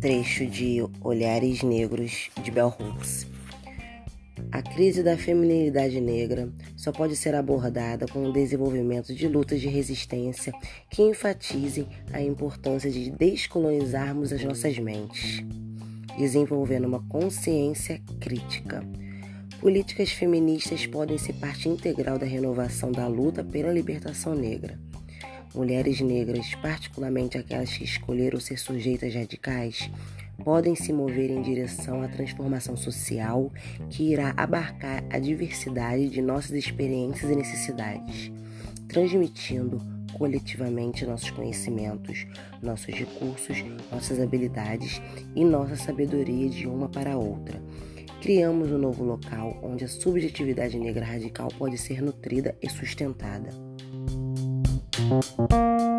trecho de Olhares Negros de Bell Hooks. A crise da feminilidade negra só pode ser abordada com o desenvolvimento de lutas de resistência que enfatizem a importância de descolonizarmos as nossas mentes, desenvolvendo uma consciência crítica. Políticas feministas podem ser parte integral da renovação da luta pela libertação negra Mulheres negras, particularmente aquelas que escolheram ser sujeitas radicais, podem se mover em direção à transformação social que irá abarcar a diversidade de nossas experiências e necessidades, transmitindo coletivamente nossos conhecimentos, nossos recursos, nossas habilidades e nossa sabedoria de uma para a outra. Criamos um novo local onde a subjetividade negra radical pode ser nutrida e sustentada. Thank you.